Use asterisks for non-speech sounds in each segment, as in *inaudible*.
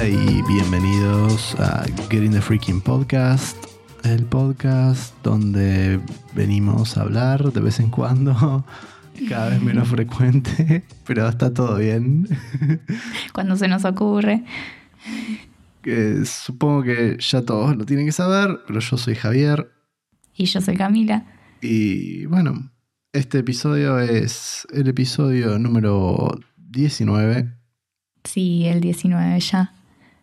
Hola y bienvenidos a Getting the Freaking Podcast, el podcast donde venimos a hablar de vez en cuando, *laughs* cada vez menos frecuente, pero está todo bien. *laughs* Cuando se nos ocurre. Que supongo que ya todos lo tienen que saber, pero yo soy Javier. Y yo soy Camila. Y bueno, este episodio es el episodio número 19. Sí, el 19 ya.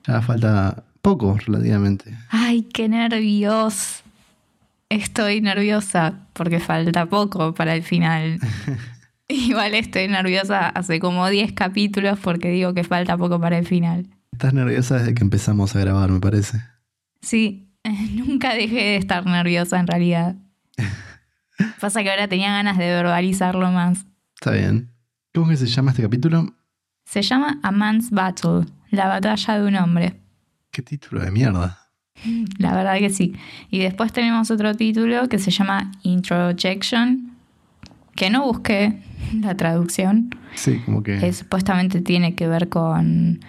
Ya falta poco relativamente. Ay, qué nervios. Estoy nerviosa porque falta poco para el final. *laughs* Igual estoy nerviosa hace como 10 capítulos porque digo que falta poco para el final. Estás nerviosa desde que empezamos a grabar, me parece. Sí, *laughs* nunca dejé de estar nerviosa en realidad. *laughs* Pasa que ahora tenía ganas de verbalizarlo más. Está bien. ¿Cómo que se llama este capítulo? Se llama A Man's Battle, la batalla de un hombre. ¿Qué título de mierda? *laughs* La verdad que sí. Y después tenemos otro título que se llama Introjection, que no busqué *laughs* la traducción. Sí, como que... Que supuestamente tiene que ver con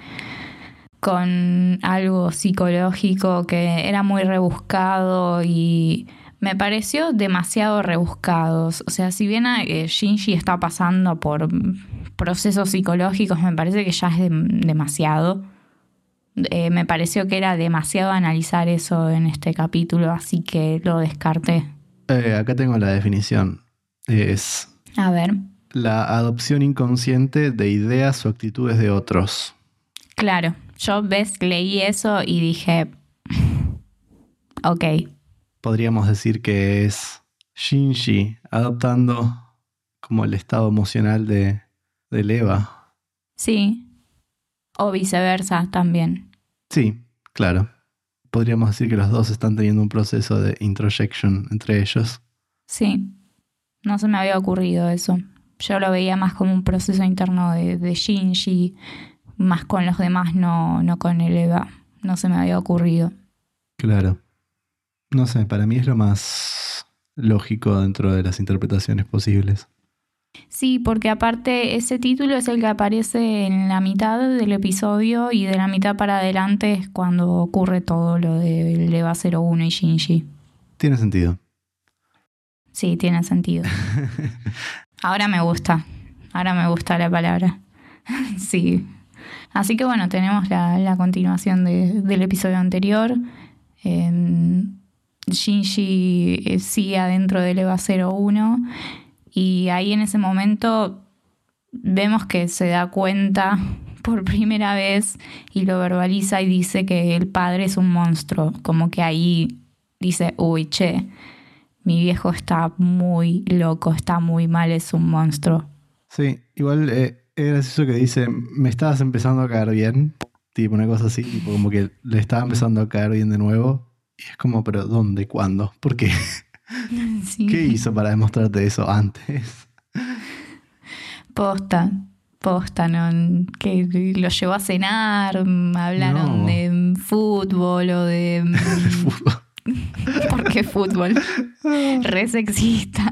con algo psicológico que era muy rebuscado y me pareció demasiado rebuscado. O sea, si bien eh, Shinji está pasando por procesos psicológicos, me parece que ya es demasiado. Eh, me pareció que era demasiado analizar eso en este capítulo, así que lo descarté. Eh, acá tengo la definición. Es... A ver. La adopción inconsciente de ideas o actitudes de otros. Claro, yo ves, leí eso y dije, *laughs* ok. Podríamos decir que es Shinji adoptando como el estado emocional de, de Eva. Sí. O viceversa también. Sí, claro. Podríamos decir que los dos están teniendo un proceso de introjection entre ellos. Sí. No se me había ocurrido eso. Yo lo veía más como un proceso interno de, de Shinji, más con los demás, no, no con el Eva. No se me había ocurrido. Claro. No sé, para mí es lo más lógico dentro de las interpretaciones posibles. Sí, porque aparte ese título es el que aparece en la mitad del episodio y de la mitad para adelante es cuando ocurre todo lo de Eva 01 y Shinji. Tiene sentido. Sí, tiene sentido. *laughs* Ahora me gusta. Ahora me gusta la palabra. *laughs* sí. Así que bueno, tenemos la, la continuación de, del episodio anterior. Eh, Shinji sigue adentro del EVA 01 y ahí en ese momento vemos que se da cuenta *laughs* por primera vez y lo verbaliza y dice que el padre es un monstruo, como que ahí dice, uy, che, mi viejo está muy loco, está muy mal, es un monstruo. Sí, igual eh, es gracioso que dice, me estabas empezando a caer bien, tipo una cosa así, tipo como que le estaba empezando a caer bien de nuevo. Y es como, pero ¿dónde? ¿Cuándo? ¿Por qué? *laughs* Sí. ¿Qué hizo para demostrarte eso antes? *laughs* Posta, posta, ¿no? Que lo llevó a cenar, hablaron No. de fútbol o de... *laughs* Fútbol. ¿Por qué fútbol? Re sexista.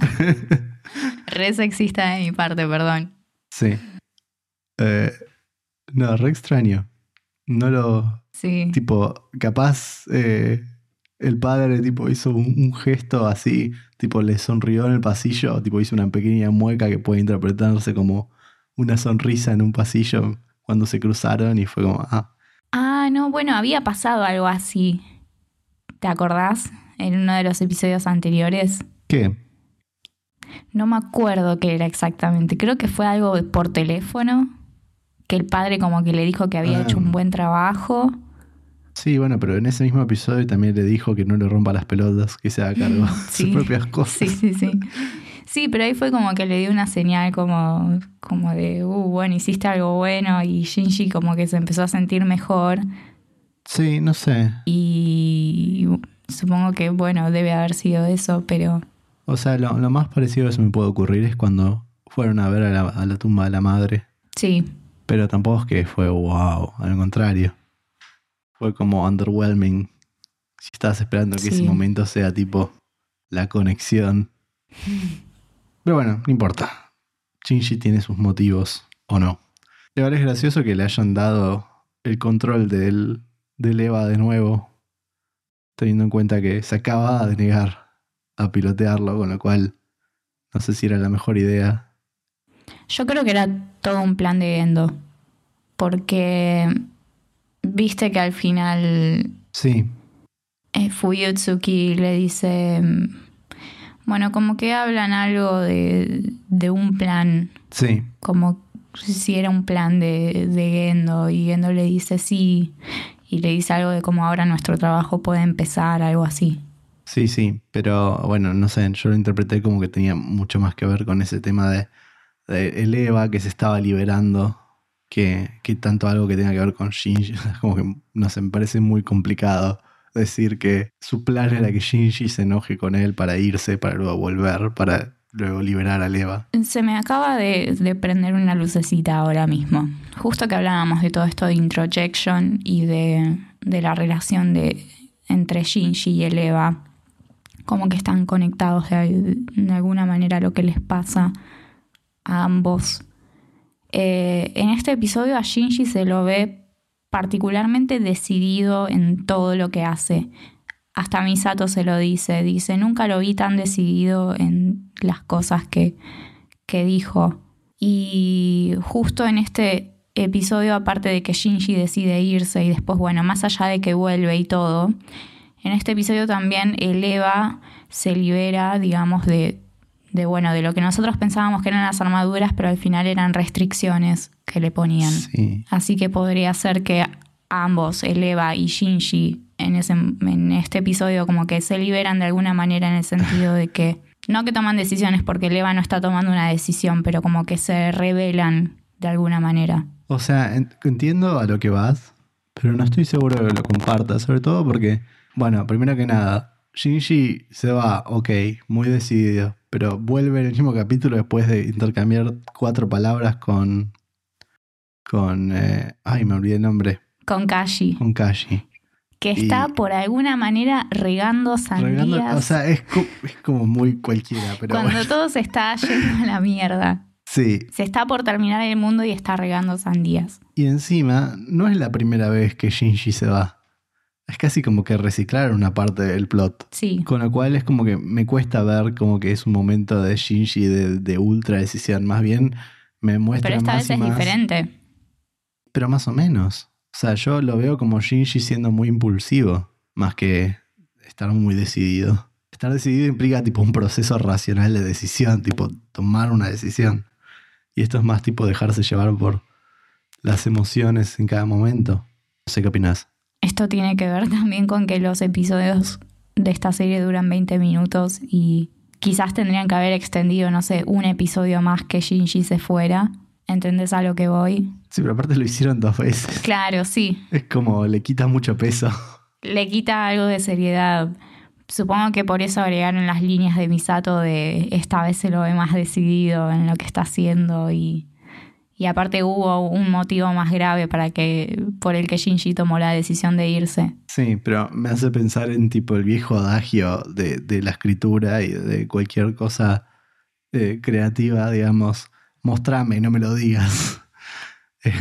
Re sexista de mi parte, perdón. Sí. Eh, no, re extraño. No lo. Sí. Tipo, capaz eh, el padre tipo hizo un, un gesto así, tipo le sonrió en el pasillo, tipo hizo una pequeña mueca que puede interpretarse como una sonrisa en un pasillo cuando se cruzaron y fue como, ah, Ah, no, bueno, había pasado algo así. ¿Te acordás? En uno de los episodios anteriores. ¿qué? No me acuerdo qué era exactamente. Creo que fue algo por teléfono. Que el padre como que le dijo que había Ah. hecho un buen trabajo. Sí, bueno, pero en ese mismo episodio también le dijo que no le rompa las pelotas, que se haga cargo de *laughs* Sí. sus propias cosas. Sí, sí, sí. Sí, pero ahí fue como que le dio una señal como, como de, uh, bueno, hiciste algo bueno y Shinji como que se empezó a sentir mejor Sí, no sé. y supongo que, bueno, debe haber sido eso, pero O sea, lo, lo más parecido que se me puede ocurrir es cuando fueron a ver a la, a la tumba de la madre. sí, Pero tampoco es que fue wow, al contrario. Fue como underwhelming. Si estabas esperando que ese momento sea tipo la conexión. *laughs* Pero bueno, no importa. Shinji tiene sus motivos o no. Igual es gracioso que le hayan dado el control del, del Eva de nuevo, teniendo en cuenta que se acaba de negar a pilotearlo, con lo cual no sé si era la mejor idea. Yo creo que era todo un plan de Endo, porque viste que al final Sí, eh, Fuyutsuki le dice, mm, bueno, como que hablan algo de, de un plan, sí, como si era un plan de, de Gendo, y Gendo le dice sí, y le dice algo de cómo ahora nuestro trabajo puede empezar, algo así. sí, sí, pero bueno, no sé, yo lo interpreté como que tenía mucho más que ver con ese tema de, de el Eva que se estaba liberando que, que tanto algo que tenga que ver con Shinji. *laughs* Como que, no sé, me parece muy complicado decir que su plan era que Shinji se enoje con él para irse, para luego volver, para luego liberar a Eva. Se me acaba de, de prender una lucecita ahora mismo. Justo que hablábamos de todo esto de introjection y de, de la relación de, entre Shinji y el Eva, como que están conectados de, de alguna manera a lo que les pasa a ambos. Eh, en este episodio a Shinji se lo ve particularmente decidido en todo lo que hace. Hasta Misato se lo dice, dice, nunca lo vi tan decidido en las cosas que, que dijo. Y justo en este episodio, aparte de que Shinji decide irse y después, bueno, más allá de que vuelve y todo, en este episodio también el Eva se libera, digamos, de, de, bueno, de lo que nosotros pensábamos que eran las armaduras, pero al final eran restricciones que le ponían. Sí, Así que podría ser que ambos, el Eva y Shinji, en, ese, en este episodio como que se liberan de alguna manera en el sentido de que, no que toman decisiones porque el Eva no está tomando una decisión, pero como que se revelan de alguna manera. o sea, en- entiendo a lo que vas, pero no estoy seguro de que lo compartas, sobre todo porque, bueno, primero que nada, Shinji se va, ok, muy decidido, pero vuelve en el mismo capítulo después de intercambiar cuatro palabras con. con. eh, ay, me olvidé el nombre. Con Kashi, Con Kashi. que está Y- por alguna manera regando sandías Regando- o sea, es, es como muy cualquiera, pero cuando bueno. todo se está yendo a la mierda. Sí, Se está por terminar el mundo y está regando sandías. y encima, no es la primera vez que Shinji se va. Es casi como que reciclar una parte del plot. Sí, Con lo cual es como que me cuesta ver como que es un momento de Shinji de, de ultra decisión. Más bien me muestra pero esta más vez es más- diferente. Pero más o menos. O sea, yo lo veo como Shinji siendo muy impulsivo, más que estar muy decidido. Estar decidido implica tipo un proceso racional de decisión, tipo tomar una decisión. Y esto es más tipo dejarse llevar por las emociones en cada momento. No sé qué opinas. Esto tiene que ver *laughs* también con que los episodios de esta serie duran 20 minutos y quizás tendrían que haber extendido, no sé, un episodio más que Shinji se fuera. ¿Entendés a lo que voy? Sí, pero aparte lo hicieron dos veces. Claro, sí. Es como le quita mucho peso. Le quita algo de seriedad. Supongo que por eso agregaron las líneas de Misato de esta vez se lo ve más decidido en lo que está haciendo y, y aparte hubo un motivo más grave para que por el que Shinji tomó la decisión de irse. Sí, pero me hace pensar en tipo el viejo adagio de, de la escritura y de cualquier cosa eh, creativa, digamos, mostrame, no me lo digas. *laughs*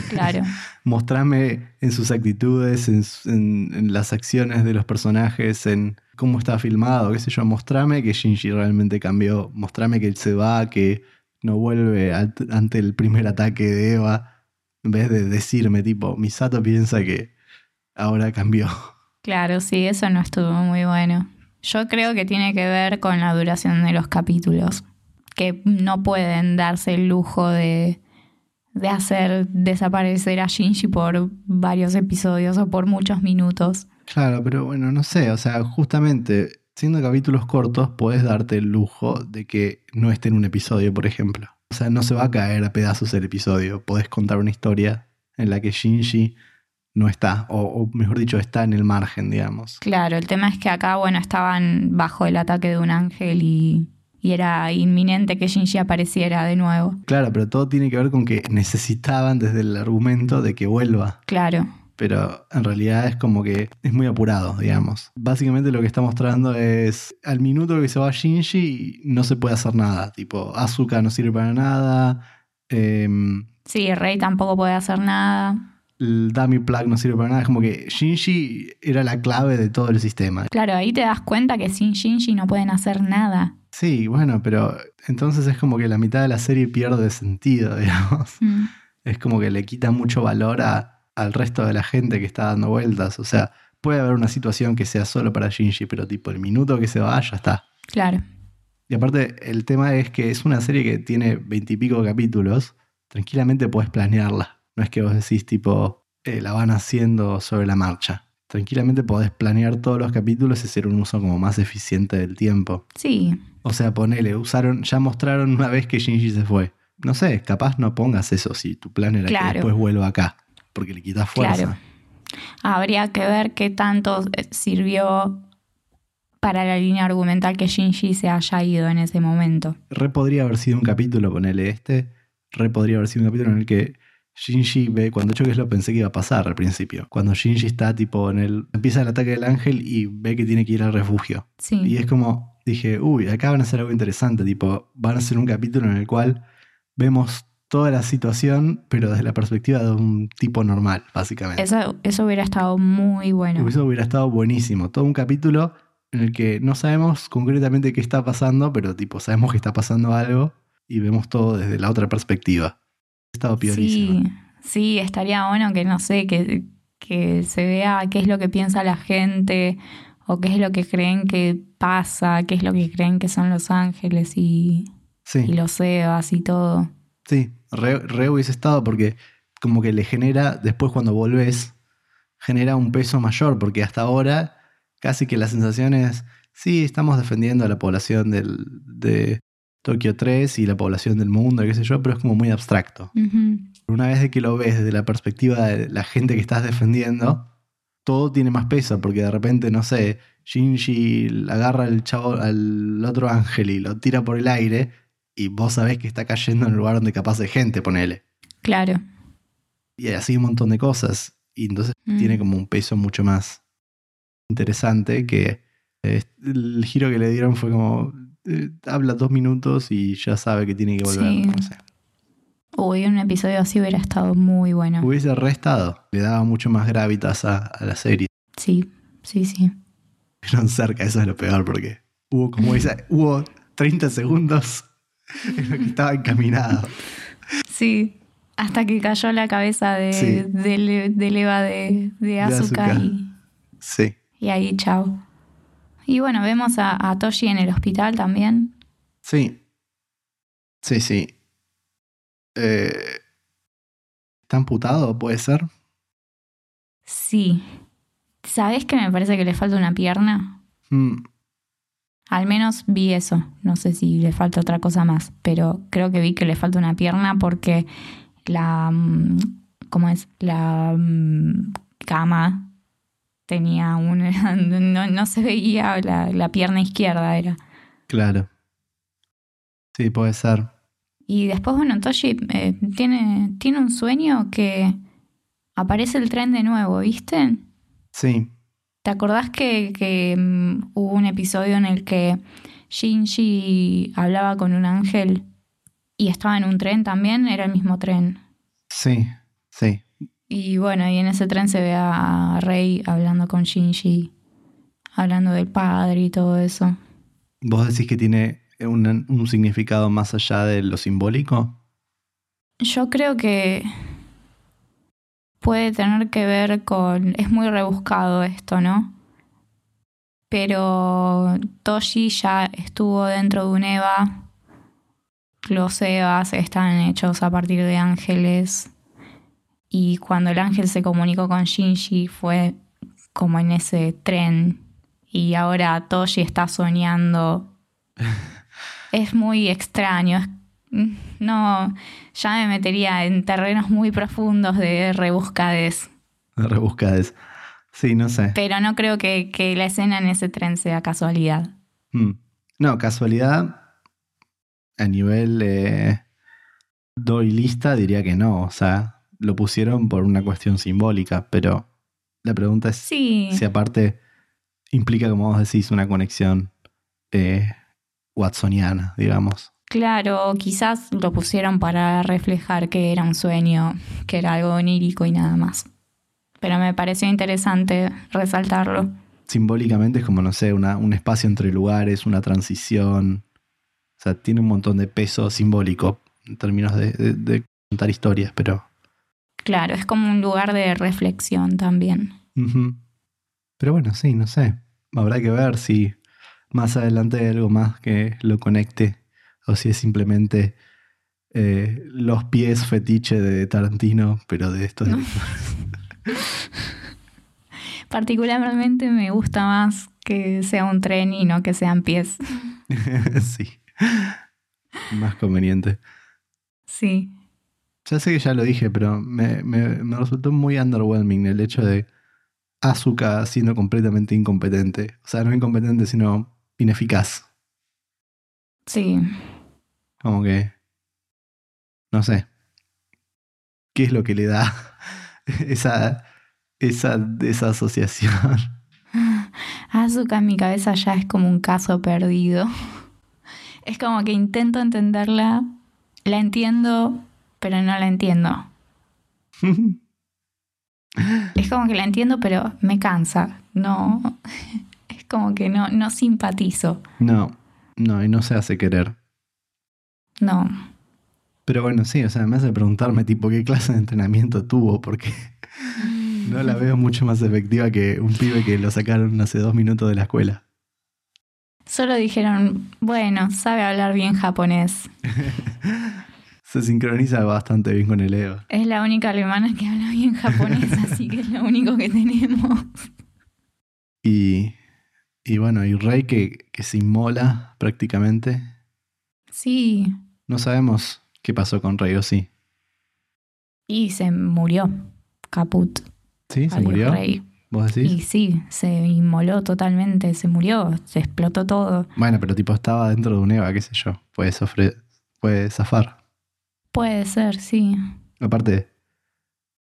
Claro. mostrame en sus actitudes, en, en las acciones de los personajes, en cómo está filmado, qué sé yo, mostrame que Shinji realmente cambió, mostrame que él se va, que no vuelve ante el primer ataque de Eva, en vez de decirme tipo, Misato piensa que ahora cambió. *laughs* Claro, sí, eso no estuvo muy bueno. Yo creo que tiene que ver con la duración de los capítulos, que no pueden darse el lujo de, de hacer desaparecer a Shinji por varios episodios o por muchos minutos. Claro, pero bueno, no sé, o sea, justamente siendo capítulos cortos, puedes darte el lujo de que no esté en un episodio, por ejemplo. O sea, no se va a caer a pedazos el episodio. Podés contar una historia en la que Shinji no está, o, o mejor dicho, está en el margen, digamos. Claro, el tema es que acá, bueno, estaban bajo el ataque de un ángel y, y era inminente que Shinji apareciera de nuevo. Claro, pero todo tiene que ver con que necesitaban desde el argumento de que vuelva. Claro, pero en realidad es como que es muy apurado, digamos. Básicamente lo que está mostrando es al minuto que se va Shinji no se puede hacer nada, tipo Asuka no sirve para nada, em, sí, el rey tampoco puede hacer nada. el dummy plug no sirve para nada. Es como que Shinji era la clave de todo el sistema. Claro, ahí te das cuenta que sin Shinji no pueden hacer nada. Sí, bueno, pero entonces es como que la mitad de la serie pierde sentido, *laughs* digamos. Mm. Es como que le quita mucho valor a- al resto de la gente que está dando vueltas. O sea, puede haber una situación que sea solo para Shinji, pero tipo el minuto que se va, ya está. Claro. Y aparte, el tema es que es una serie que tiene veintipico capítulos. Tranquilamente puedes planearla. No es que vos decís, tipo, eh, la van haciendo sobre la marcha. Tranquilamente podés planear todos los capítulos y hacer un uso como más eficiente del tiempo. Sí, O sea, ponele, usaron, ya mostraron una vez que Shinji se fue. No sé, capaz no pongas eso si tu plan era Claro. que después vuelva acá. Porque le quitas fuerza. Claro. habría que ver qué tanto eh, sirvió para la línea argumental que Shinji se haya ido en ese momento. Re podría haber sido un capítulo, ponele este. Re podría haber sido un capítulo en el que Shinji ve, cuando yo que lo pensé que iba a pasar al principio. Cuando Shinji está tipo en el. empieza el ataque del ángel y ve que tiene que ir al refugio. Sí. Y es como, dije, uy, acá van a hacer algo interesante. Tipo, van a hacer un capítulo en el cual vemos toda la situación, pero desde la perspectiva de un tipo normal, básicamente. Eso, eso hubiera estado muy bueno. Eso hubiera estado buenísimo. Todo un capítulo en el que no sabemos concretamente qué está pasando, pero tipo sabemos que está pasando algo y vemos todo desde la otra perspectiva. Ha estado piorísimo. Sí, sí, estaría bueno que no sé, que, que se vea qué es lo que piensa la gente o qué es lo que creen que pasa, qué es lo que creen que son los ángeles y, y los Evas y todo. Sí, re, re hubiese estado porque como que le genera, después cuando volvés, genera un peso mayor, porque hasta ahora casi que la sensación es, sí, estamos defendiendo a la población del, de Tokio 3 y la población del mundo, qué sé yo, pero es como muy abstracto. Una vez de que lo ves desde la perspectiva de la gente que estás defendiendo, todo tiene más peso, porque de repente, no sé, Shinji agarra al chavo, al otro ángel y lo tira por el aire, y vos sabés que está cayendo en el lugar donde capaz hay gente, ponele. Claro. Y así un montón de cosas. Y entonces Mm. tiene como un peso mucho más interesante que eh, el giro que le dieron fue como eh, habla dos minutos y ya sabe que tiene que volver. Sí. No sé. Uy, un episodio así hubiera estado muy bueno. Hubiese restado, le daba mucho más gravitas a, a la serie. Sí, sí, sí. Estuvieron cerca, eso es lo peor, porque hubo como esa, hubo 30 segundos en los que estaba encaminado. Sí. Hasta que cayó la cabeza de, Sí. de, de Eva de, de Asuka Asuka. y, Sí, y ahí chao. Y bueno, vemos a, a Toshi en el hospital también. sí. Sí, sí. Eh, ¿Está amputado? ¿Puede ser? Sí. ¿Sabés que me parece que le falta una pierna? Mm, Al menos vi eso. No sé si le falta otra cosa más, pero creo que vi que le falta una pierna porque la. mm, ¿Cómo es? La mm, cama tenía un. *laughs* No, no se veía la, la pierna izquierda, era. claro. Sí, puede ser. Y después, bueno, Toshi eh, tiene, tiene un sueño que aparece el tren de nuevo, ¿viste? Sí, ¿Te acordás que, que, mm, hubo un episodio en el que Shinji hablaba con un ángel y estaba en un tren también? Era el mismo tren. sí, sí. Y bueno, y en ese tren se ve a Rei hablando con Shinji, hablando del padre y todo eso. ¿Vos decís que tiene un, un significado más allá de lo simbólico? Yo creo que puede tener que ver con... Es muy rebuscado esto, ¿no? Pero Toshi ya estuvo dentro de un Eva. Los Evas están hechos a partir de ángeles. Y cuando el ángel se comunicó con Shinji fue como en ese tren. Y ahora Toshi está soñando. *laughs* es muy extraño. es- No, ya me metería en terrenos muy profundos de rebuscades. Rebuscades. Sí, no sé. Pero no creo que, que la escena en ese tren sea casualidad. Mm. No, casualidad. A nivel eh, doy lista, diría que no. O sea, lo pusieron por una cuestión simbólica, pero la pregunta es Sí, si aparte implica, como vos decís, una conexión eh, watsoniana, digamos. Claro, quizás lo pusieron para reflejar que era un sueño, que era algo onírico y nada más. Pero me pareció interesante resaltarlo. Simbólicamente es como, no sé, una, un espacio entre lugares, una transición. O sea, tiene un montón de peso simbólico en términos de, de- de contar historias, pero... Claro, es como un lugar de reflexión también. Pero bueno, sí, no sé. Habrá que ver si más adelante hay algo más que lo conecte o si es simplemente eh, los pies fetiche de Tarantino, pero de estos directores. *laughs* Particularmente me gusta más que sea un tren y no que sean pies. *laughs* sí. Más conveniente. Sí. Ya sé que ya lo dije, pero me, me- me resultó muy underwhelming el hecho de Asuka siendo completamente incompetente. O sea, no incompetente, sino ineficaz. Sí. Como que. No sé. ¿Qué es lo que le da *laughs* esa, esa desasociación? *laughs* Asuka en mi cabeza ya es como un caso perdido. *laughs* Es como que intento entenderla, la entiendo, pero no la entiendo. Es como que la entiendo, pero me cansa. No. Es como que no, no simpatizo. no, no, y no se hace querer. No. Pero bueno, sí, o sea, me hace preguntarme, tipo, qué clase de entrenamiento tuvo, porque *laughs* no la veo mucho más efectiva que un pibe que lo sacaron hace dos minutos de la escuela. Solo dijeron, bueno, sabe hablar bien japonés. *laughs* Se sincroniza bastante bien con el Ego. Es la única alemana que habla bien japonés, *laughs* así que es lo único que tenemos. Y, y bueno, y Rey que, que se inmola prácticamente. Sí, No sabemos qué pasó con Rey o sí. y se murió. Caput. ¿Sí? ¿Se Adiós, murió? Rey. ¿Vos decís? Y sí, se inmoló totalmente, se murió, se explotó todo. Bueno, pero tipo estaba dentro de un Eva, qué sé yo. Puede, sofre- puede zafar. Puede ser, sí. Aparte,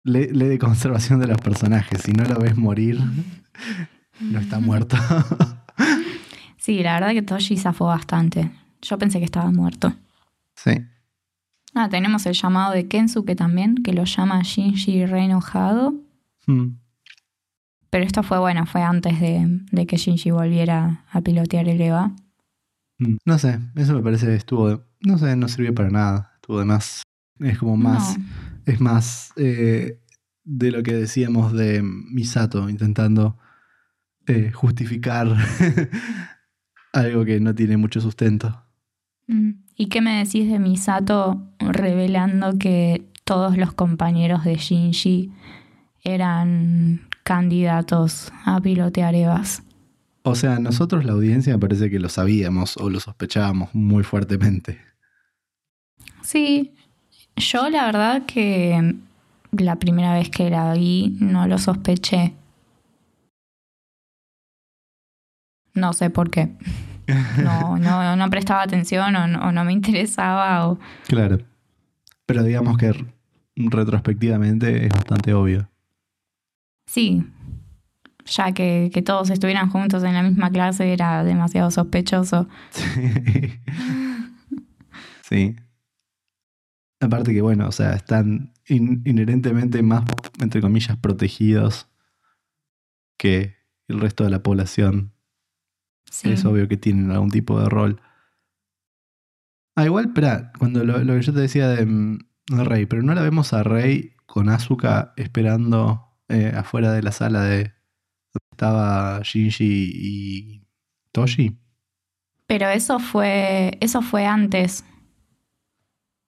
ley, ley de conservación de los personajes. Si no lo ves morir, *laughs* no está muerto. Sí, la verdad que Toshi zafó bastante. Yo pensé que estaba muerto. Sí. Ah, tenemos el llamado de Kensuke también, que lo llama Shinji re enojado. Hmm. Pero esto fue bueno, fue antes de, de que Shinji volviera a pilotear el EVA. Mm. No sé, eso me parece estuvo. de- no sé, no sirvió para nada. Estuvo de más. Es como más. No. Es más eh, de lo que decíamos de Misato, intentando eh, justificar *laughs* algo que no tiene mucho sustento. Mm. ¿Y qué me decís de Misato revelando que todos los compañeros de Shinji eran candidatos a pilotear EVAs? O sea, nosotros la audiencia parece que lo sabíamos o lo sospechábamos muy fuertemente. Sí, yo la verdad que la primera vez que la vi no lo sospeché. No sé por qué. No, no, no prestaba atención o no, o no me interesaba. O... Claro. Pero digamos que retrospectivamente es bastante obvio. Sí, ya que, que todos estuvieran juntos en la misma clase era demasiado sospechoso. Sí. *laughs* Sí. Aparte que, bueno, o sea, están in- inherentemente más, entre comillas, protegidos que el resto de la población. Sí. Es obvio que tienen algún tipo de rol. Ah, igual, espera, cuando lo, lo que yo te decía de, mm, de Rey, pero no la vemos a Rey con Asuka esperando eh, afuera de la sala de donde estaba Shinji y Toshi. Pero eso fue, eso fue antes.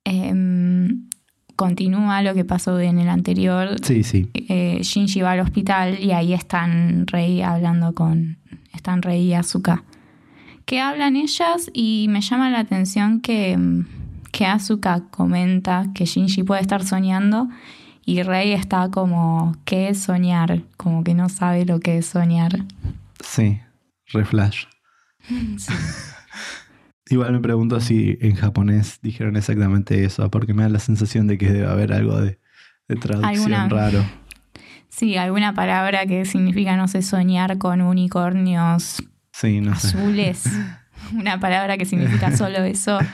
Em, continúa lo que pasó en el anterior. Sí, sí. Eh, Shinji va al hospital y ahí están Rei hablando con. Están Rei y Asuka. Que hablan ellas y me llama la atención que, em, que Asuka comenta que Shinji puede estar soñando y Rei está como, ¿qué es soñar? Como que no sabe lo que es soñar. Sí, reflash. *laughs* Sí. Igual me pregunto si en japonés dijeron exactamente eso, porque me da la sensación de que debe haber algo de, de traducción Alguna- raro. Sí, alguna palabra que significa, no sé, soñar con unicornios Sí, no sé. azules. *laughs* Una palabra que significa solo eso. *laughs*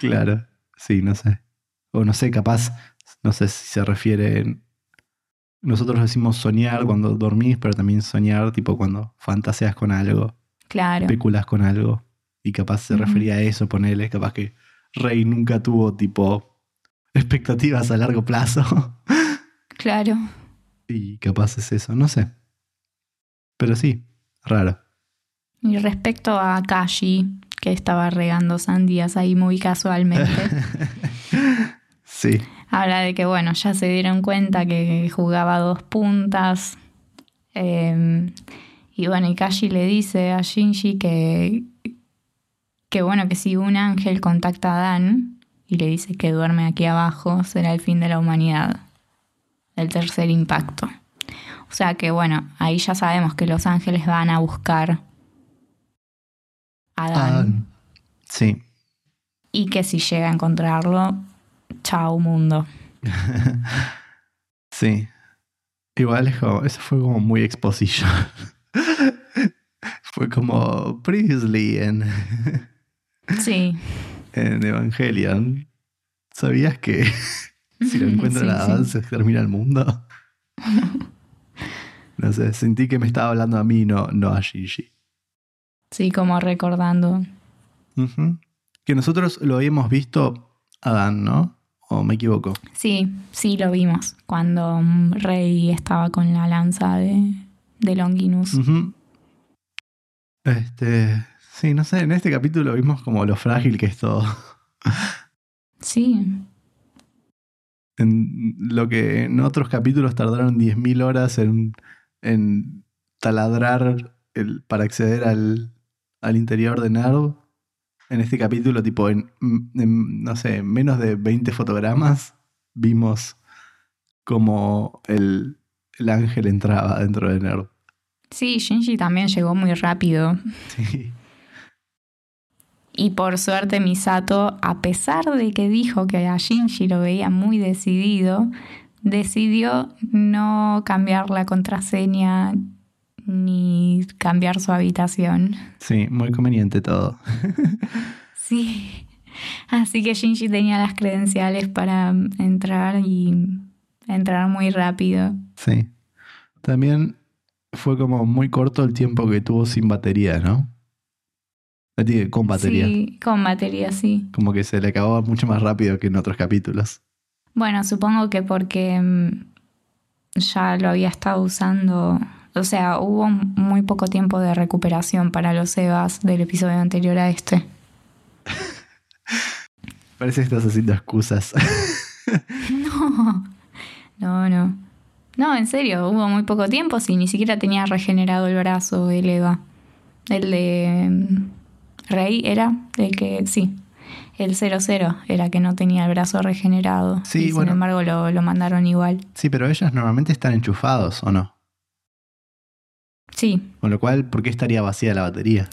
Claro, sí, no sé. O no sé, capaz, no sé si se refiere. Nosotros decimos soñar cuando dormís, pero también soñar, tipo cuando fantaseas con algo, Claro. especulas con algo. Y capaz se refería a eso, ponele, capaz que Rey nunca tuvo, tipo, expectativas a largo plazo. *laughs* Claro. Y capaz es eso, no sé. Pero sí, raro. Y respecto a Kashi, que estaba regando sandías ahí muy casualmente, *laughs* sí, habla de que, bueno, ya se dieron cuenta que jugaba dos puntas. eh, y bueno, y Kashi le dice a Shinji que, que, bueno, que si un ángel contacta a Dan y le dice que duerme aquí abajo, será el fin de la humanidad. El tercer impacto. O sea que, bueno, ahí ya sabemos que los ángeles van a buscar a. Ah, sí. Y que si llega a encontrarlo, chao mundo. *laughs* Sí. Igual es como- eso fue como muy exposition. *laughs* fue como previously en, Sí. en Evangelion. ¿Sabías que si lo *laughs* encuentran Sí, a sí. Dan se termina el mundo? *laughs* No sé, sentí que me estaba hablando a mí, no, no a Shinji. Sí, como recordando. Que nosotros lo habíamos visto a Dan, ¿no? ¿O me equivoco? Sí, sí lo vimos cuando Rey estaba con la lanza de, de Longinus. Este. Sí, no sé, en este capítulo vimos como lo frágil que es todo. Sí, En lo que en otros capítulos tardaron 10.000 horas en, en taladrar el, para acceder al, al interior de Nerd. En este capítulo, tipo, en, en, no sé, menos de 20 fotogramas, vimos como el, el ángel entraba dentro de Nerd. sí, Shinji también llegó muy rápido. Sí. Y por suerte Misato, a pesar de que dijo que a Shinji lo veía muy decidido, decidió no cambiar la contraseña ni cambiar su habitación. Sí, muy conveniente todo. *laughs* Sí. Así que Shinji tenía las credenciales para entrar y entrar muy rápido. Sí. También fue como muy corto el tiempo que tuvo sin batería, ¿no? Eh, Con batería. Sí, con batería, sí. Como que se le acababa mucho más rápido que en otros capítulos. Bueno, supongo que porque mm, ya lo había estado usando. O sea, hubo muy poco tiempo de recuperación para los Evas del episodio anterior a este. *laughs* Parece que estás haciendo excusas. *laughs* *laughs* No, no, no. No, en serio, hubo muy poco tiempo si ni siquiera tenía regenerado el brazo el Eva. El de mm, Rey era el que, sí. El 00 era que no tenía el brazo regenerado. Sí, y bueno. Sin embargo, lo, lo mandaron igual. sí, pero ellos normalmente están enchufados, ¿o no? Sí, Con lo cual, ¿por qué estaría vacía la batería?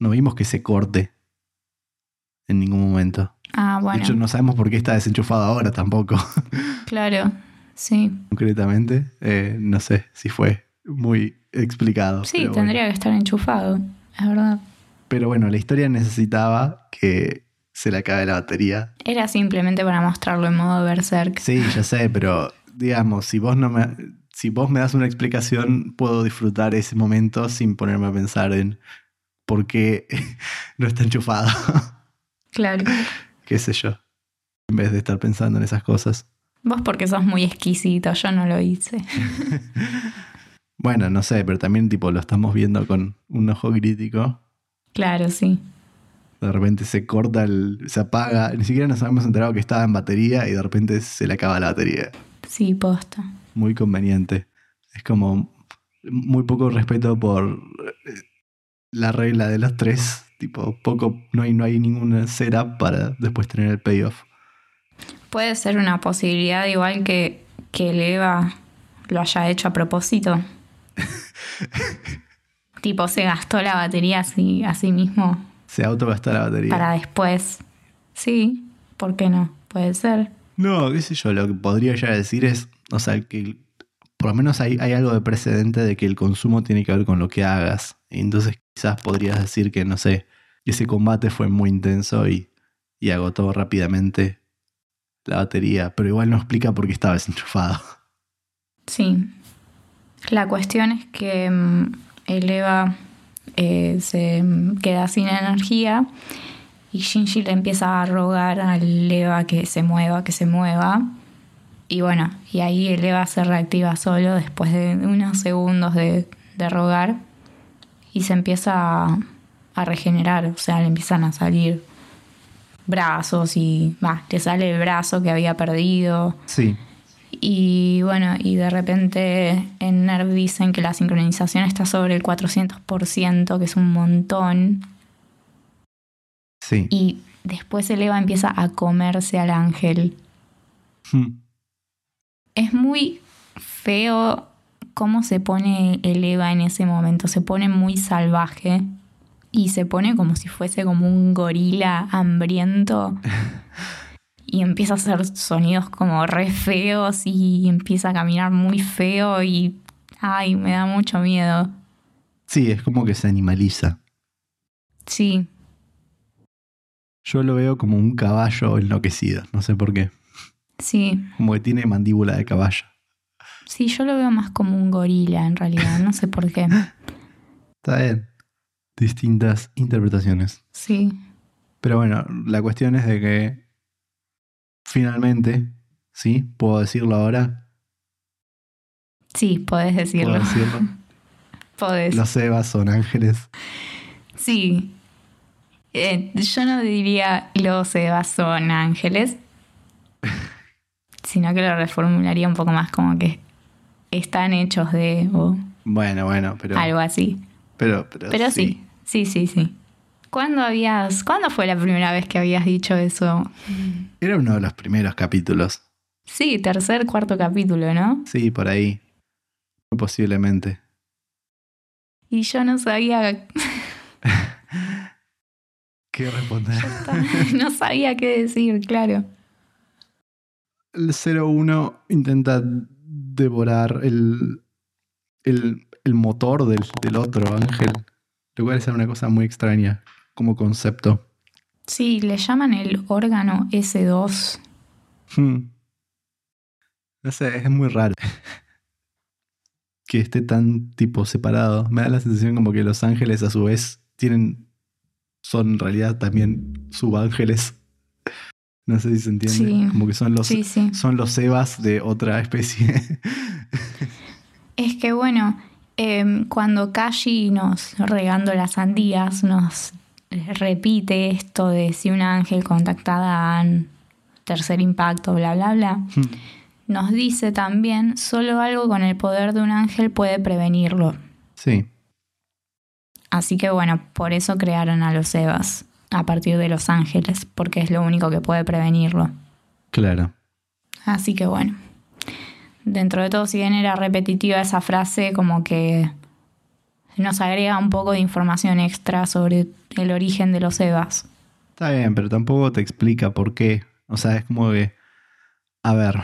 No vimos que se corte en ningún momento. ah, bueno. De hecho, no sabemos por qué está desenchufado ahora tampoco. *laughs* Claro, sí. Concretamente, Eh, no sé si fue muy explicado. Sí, bueno. tendría que estar enchufado, es verdad. Pero bueno, la historia necesitaba que se le acabe la batería. Era simplemente para mostrarlo en modo berserk. Sí, ya sé, pero digamos, si vos no me si vos me das una explicación, puedo disfrutar ese momento sin ponerme a pensar en por qué *laughs* no está enchufado, Claro. *laughs* qué sé yo. En vez de estar pensando en esas cosas. Vos porque sos muy exquisito, yo no lo hice. *laughs* Bueno, no sé, pero también tipo lo estamos viendo con un ojo crítico. Claro, sí. De repente se corta, el, se apaga. Ni siquiera nos habíamos enterado que estaba en batería y de repente se le acaba la batería. Sí, posta. Muy conveniente. Es como muy poco respeto por eh, la regla de los tres. Tipo, poco, no hay, no hay ninguna setup para después tener el payoff. Puede ser una posibilidad igual que, que el Eva lo haya hecho a propósito. *laughs* tipo, se gastó la batería así, a sí mismo Se autogastó la batería. para después. Sí, ¿por qué no? Puede ser. No, qué sé yo, lo que podría ya decir es, o sea, que por lo menos hay, hay algo de precedente de que el consumo tiene que ver con lo que hagas. Y entonces quizás podrías decir que, no sé, ese combate fue muy intenso y, y agotó rápidamente la batería, pero igual no explica por qué estaba desenchufado. Sí. La cuestión es que mm, el Eva eh, se queda sin energía y Shinji le empieza a rogar al Eva que se mueva, que se mueva. Y bueno, y ahí el Eva se reactiva solo después de unos segundos de, de rogar y se empieza a, a regenerar, o sea, le empiezan a salir brazos y va, le sale el brazo que había perdido. Sí. Y bueno, y de repente en NERV dicen que la sincronización está sobre el 400%, que es un montón. Sí. Y después el Eva empieza a comerse al ángel. Hmm. Es muy feo cómo se pone el Eva en ese momento. Se pone muy salvaje y se pone como si fuese como un gorila hambriento. *laughs* y empieza a hacer sonidos como re feos y empieza a caminar muy feo y ay, me da mucho miedo. Sí, es como que se animaliza. Sí, Yo lo veo como un caballo enloquecido, no sé por qué. sí, Como que tiene mandíbula de caballo. sí, yo lo veo más como un gorila en realidad, no sé por qué. *laughs* Está bien. Distintas interpretaciones. Sí, Pero bueno, la cuestión es de que finalmente, ¿sí? ¿Puedo decirlo ahora? sí, podés decirlo. ¿Puedo decirlo? *laughs* Podés. Los Evas son ángeles. Sí. Eh, yo no diría los Evas son ángeles, sino que lo reformularía un poco más como que están hechos de o Bueno, bueno, pero. algo así. Pero, pero, Pero sí, sí, sí, sí. ¿Cuándo habías, cuándo fue la primera vez que habías dicho eso? Era uno de los primeros capítulos. Sí, tercer, cuarto capítulo, ¿no? Sí, por ahí. Muy posiblemente. Y yo no sabía, *laughs* ¿Qué responder? *laughs* no sabía qué decir, claro. El 01 intenta devorar el, el, el motor del, del otro ángel. Lo cual es una cosa muy extraña como concepto. Sí, le llaman el órgano S2. Hmm. No sé, es muy raro. *laughs* que esté tan tipo separado. Me da la sensación como que los ángeles a su vez tienen. son en realidad también subángeles. *laughs* No sé si se entiende. Sí. Como que son los, Sí, sí. son los Evas de otra especie. *laughs* Es que bueno, eh, cuando Kashi nos regando las sandías nos repite esto de si un ángel contacta a tercer impacto, bla, bla, bla, Hmm. nos dice también solo algo con el poder de un ángel puede prevenirlo. sí. Así que bueno, por eso crearon a los Evas a partir de los ángeles, porque es lo único que puede prevenirlo. Claro. Así que bueno, dentro de todo, si bien era repetitiva esa frase, como que nos agrega un poco de información extra sobre el origen de los Evas. Está bien, pero tampoco te explica por qué. O sea, es como que. A ver,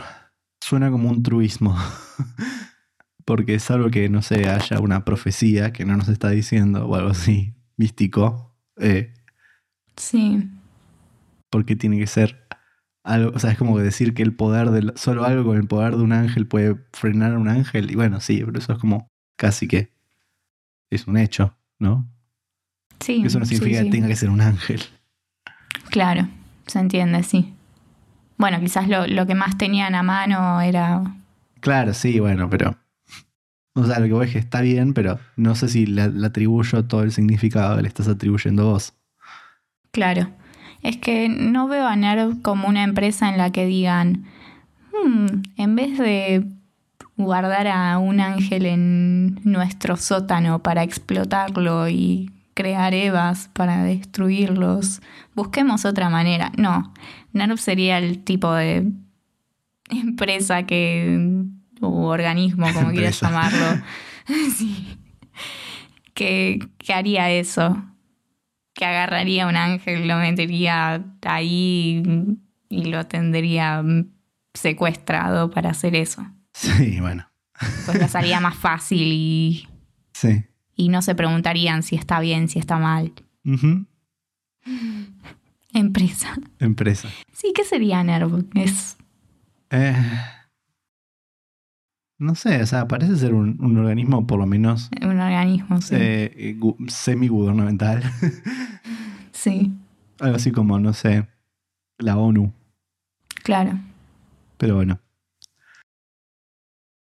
suena como un truismo. *laughs* Porque es algo que, no sé, haya una profecía que no nos está diciendo o algo así, místico. Eh, Sí, porque tiene que ser algo. O sea, es como que decir que el poder del. Solo algo con el poder de un ángel puede frenar a un ángel. Y bueno, sí, pero eso es como casi que. Es un hecho, ¿no? sí. Eso no sí, significa sí. que tenga que ser un ángel. Claro, se entiende, sí. Bueno, quizás lo, lo que más tenían a mano era... Claro, sí, bueno, pero. O sea, lo que voy es que está bien, pero no sé si le, le atribuyo todo el significado que le estás atribuyendo vos. Claro. Es que no veo a NERV como una empresa en la que digan, "Hmm, en vez de guardar a un ángel en nuestro sótano para explotarlo y crear Evas para destruirlos, busquemos otra manera. No, NERV sería el tipo de empresa que, o organismo, como quieras llamarlo, *laughs* sí, que, que haría eso. Que agarraría un ángel, lo metería ahí y lo tendría secuestrado para hacer eso. Sí, bueno. Pues les haría más fácil y, Sí. y no se preguntarían si está bien, si está mal. Ujú. Empresa. Empresa. Sí, ¿qué sería NERV? Es. Eh, no sé, o sea, parece ser un, un organismo por lo menos Un organismo, sí. eh, gu- semi-gubernamental. *laughs* Sí, Algo así como, no sé, la ONU. claro. Pero bueno.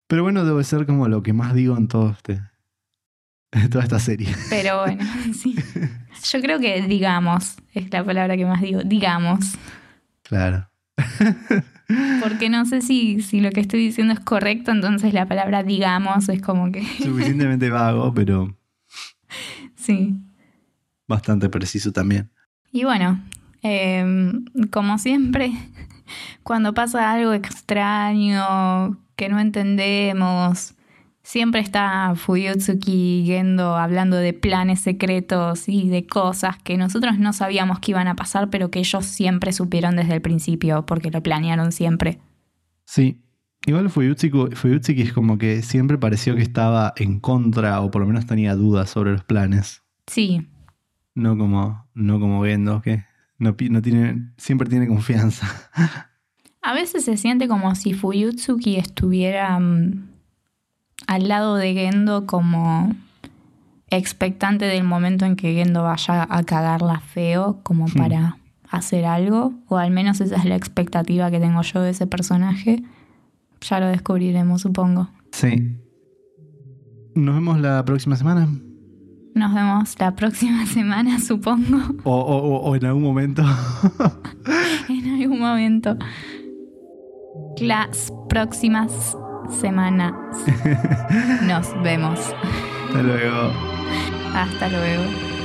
Pero bueno, debe ser como lo que más digo en todo este. en toda esta serie. Pero bueno, *laughs* *laughs* sí. Yo creo que digamos, es la palabra que más digo, digamos. Claro. *laughs* Porque no sé si, si lo que estoy diciendo es correcto, entonces la palabra digamos es como que. Suficientemente vago, pero Sí. bastante preciso también. Y bueno, eh, como siempre, cuando pasa algo extraño que no entendemos, siempre está Fuyutsuki Gendo hablando de planes secretos y de cosas que nosotros no sabíamos que iban a pasar, pero que ellos siempre supieron desde el principio, porque lo planearon siempre. Sí. Igual Fuyutsuki, Fuyutsuki es como que siempre pareció que estaba en contra o por lo menos tenía dudas sobre los planes. Sí, No como, no como Gendo, que no, no tiene, siempre tiene confianza. *laughs* A veces se siente como si Fuyutsuki estuviera mm, al lado de Gendo como expectante del momento en que Gendo vaya a cagarla feo como Hmm. para hacer algo, o al menos esa es la expectativa que tengo yo de ese personaje. Ya lo descubriremos, supongo. Sí. Nos vemos la próxima semana. Nos vemos la próxima *laughs* semana, supongo, O, o- o- o en algún momento. *laughs* en algún momento. Las próximas semanas. *laughs* Nos vemos. Hasta luego. Hasta luego.